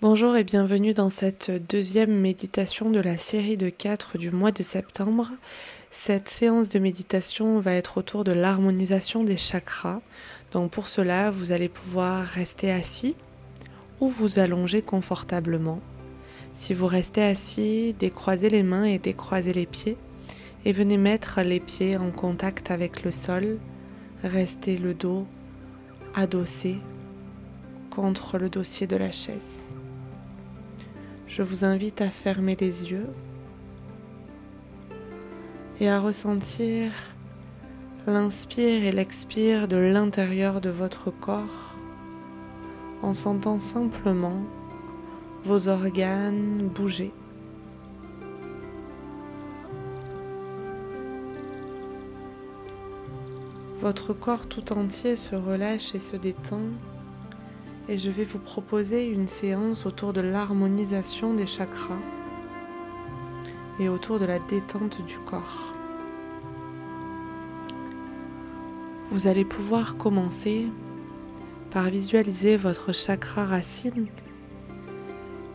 Bonjour et bienvenue dans cette deuxième méditation de la série de 4 du mois de septembre. Cette séance de méditation va être autour de l'harmonisation des chakras. Donc pour cela, vous allez pouvoir rester assis ou vous allonger confortablement. Si vous restez assis, décroisez les mains et décroisez les pieds et venez mettre les pieds en contact avec le sol. Restez le dos adossé contre le dossier de la chaise. Je vous invite à fermer les yeux et à ressentir l'inspire et l'expire de l'intérieur de votre corps en sentant simplement vos organes bouger. Votre corps tout entier se relâche et se détend et je vais vous proposer une séance autour de l'harmonisation des chakras et autour de la détente du corps. Vous allez pouvoir commencer par visualiser votre chakra racine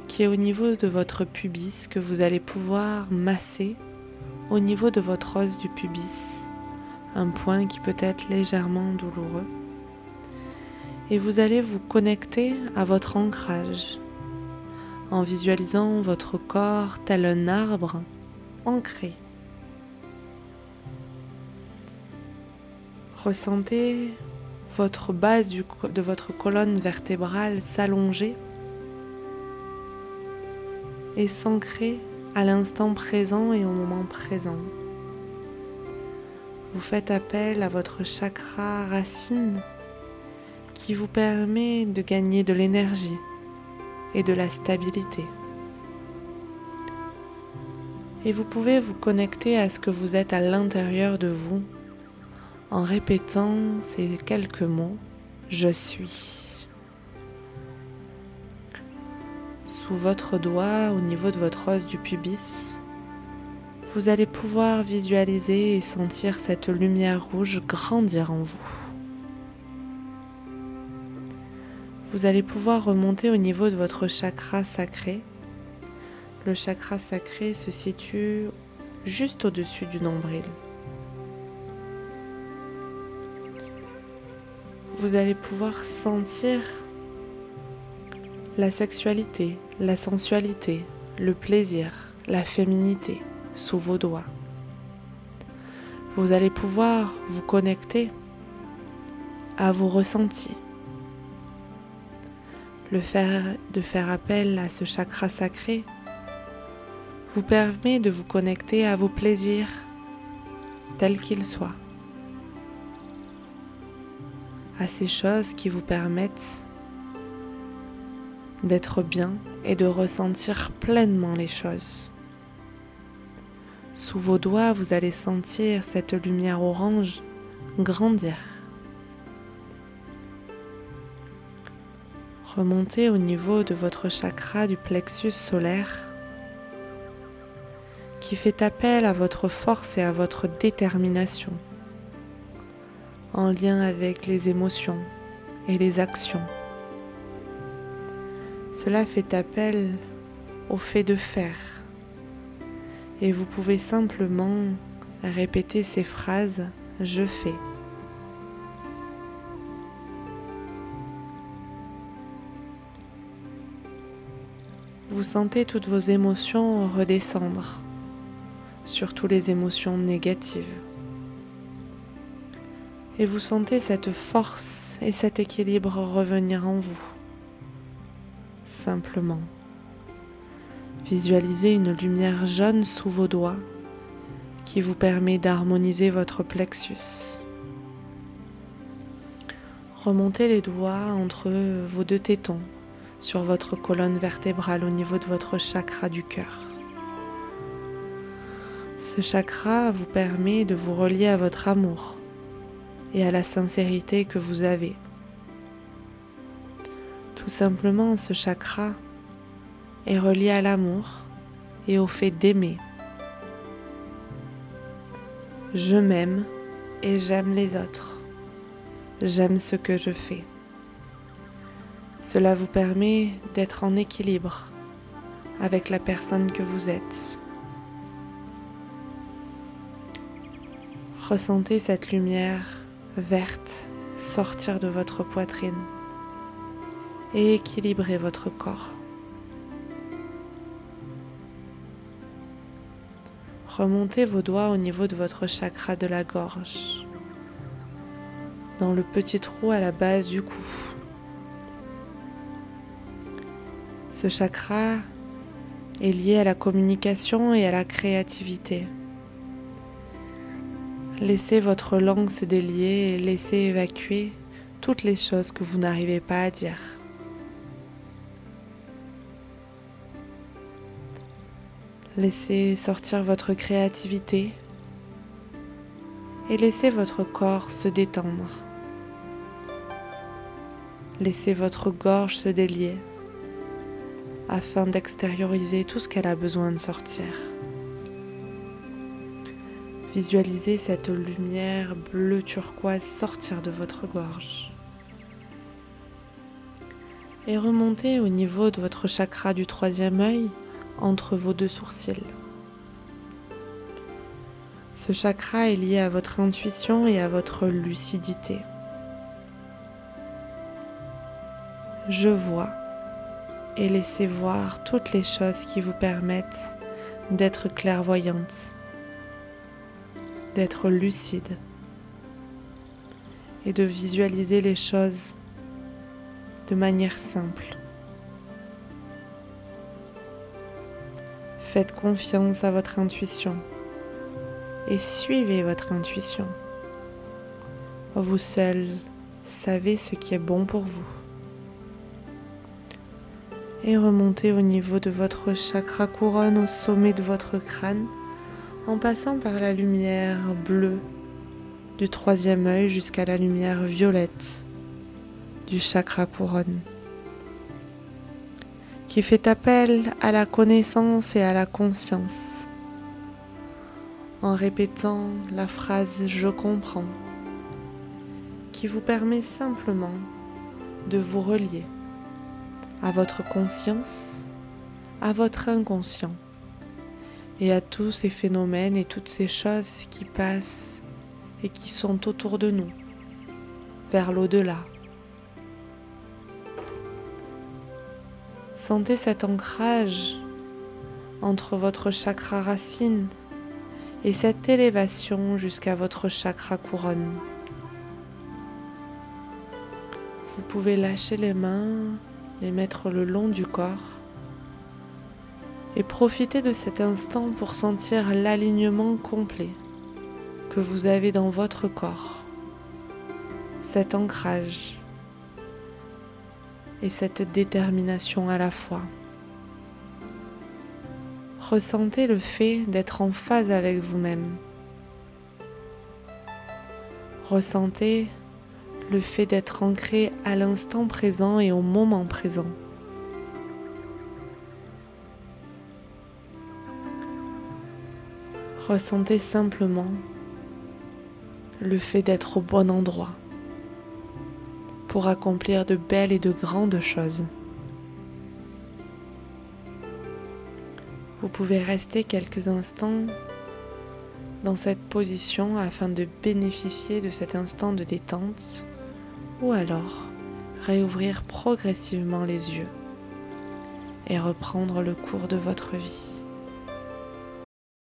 qui est au niveau de votre pubis que vous allez pouvoir masser au niveau de votre os du pubis, un point qui peut être légèrement douloureux et vous allez vous connecter à votre ancrage en visualisant votre corps tel un arbre ancré. Ressentez votre base de votre colonne vertébrale s'allonger et s'ancrer à l'instant présent et au moment présent. Vous faites appel à votre chakra racine qui vous permet de gagner de l'énergie et de la stabilité. Et vous pouvez vous connecter à ce que vous êtes à l'intérieur de vous en répétant ces quelques mots Je suis. Sous votre doigt, au niveau de votre os du pubis, vous allez pouvoir visualiser et sentir cette lumière rouge grandir en vous. Vous allez pouvoir remonter au niveau de votre chakra sacré. Le chakra sacré se situe juste au-dessus du nombril. Vous allez pouvoir sentir la sexualité, la sensualité, le plaisir, la féminité sous vos doigts. Vous allez pouvoir vous connecter à vos ressentis, le faire, de faire appel à ce chakra sacré vous permet de vous connecter à vos plaisirs tels qu'ils soient, à ces choses qui vous permettent d'être bien et de ressentir pleinement les choses. Sous vos doigts, vous allez sentir cette lumière orange grandir. Remontez au niveau de votre chakra du plexus solaire qui fait appel à votre force et à votre détermination en lien avec les émotions et les actions. Cela fait appel au fait de faire et vous pouvez simplement répéter ces phrases je fais. Vous sentez toutes vos émotions redescendre, surtout les émotions négatives. Et vous sentez cette force et cet équilibre revenir en vous. Simplement. Visualisez une lumière jaune sous vos doigts qui vous permet d'harmoniser votre plexus. Remontez les doigts entre vos deux tétons sur votre colonne vertébrale au niveau de votre chakra du cœur. Ce chakra vous permet de vous relier à votre amour et à la sincérité que vous avez. Tout simplement, ce chakra est relié à l'amour et au fait d'aimer. Je m'aime et j'aime les autres. J'aime ce que je fais. Cela vous permet d'être en équilibre avec la personne que vous êtes. Ressentez cette lumière verte sortir de votre poitrine et équilibrez votre corps. Remontez vos doigts au niveau de votre chakra de la gorge, dans le petit trou à la base du cou. Ce chakra est lié à la communication et à la créativité. Laissez votre langue se délier et laissez évacuer toutes les choses que vous n'arrivez pas à dire. Laissez sortir votre créativité et laissez votre corps se détendre. Laissez votre gorge se délier afin d'extérioriser tout ce qu'elle a besoin de sortir. Visualisez cette lumière bleu turquoise sortir de votre gorge. Et remontez au niveau de votre chakra du troisième œil entre vos deux sourcils. Ce chakra est lié à votre intuition et à votre lucidité. Je vois et laissez voir toutes les choses qui vous permettent d'être clairvoyante, d'être lucide et de visualiser les choses de manière simple. Faites confiance à votre intuition et suivez votre intuition. Vous seul savez ce qui est bon pour vous. Et remontez au niveau de votre chakra couronne au sommet de votre crâne en passant par la lumière bleue du troisième œil jusqu'à la lumière violette du chakra couronne qui fait appel à la connaissance et à la conscience en répétant la phrase je comprends qui vous permet simplement de vous relier à votre conscience, à votre inconscient et à tous ces phénomènes et toutes ces choses qui passent et qui sont autour de nous, vers l'au-delà. Sentez cet ancrage entre votre chakra racine et cette élévation jusqu'à votre chakra couronne. Vous pouvez lâcher les mains, mettre le long du corps et profiter de cet instant pour sentir l'alignement complet que vous avez dans votre corps, cet ancrage et cette détermination à la fois. Ressentez le fait d'être en phase avec vous-même. Ressentez le fait d'être ancré à l'instant présent et au moment présent. Ressentez simplement le fait d'être au bon endroit pour accomplir de belles et de grandes choses. Vous pouvez rester quelques instants dans cette position afin de bénéficier de cet instant de détente ou alors réouvrir progressivement les yeux et reprendre le cours de votre vie.